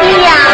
对呀。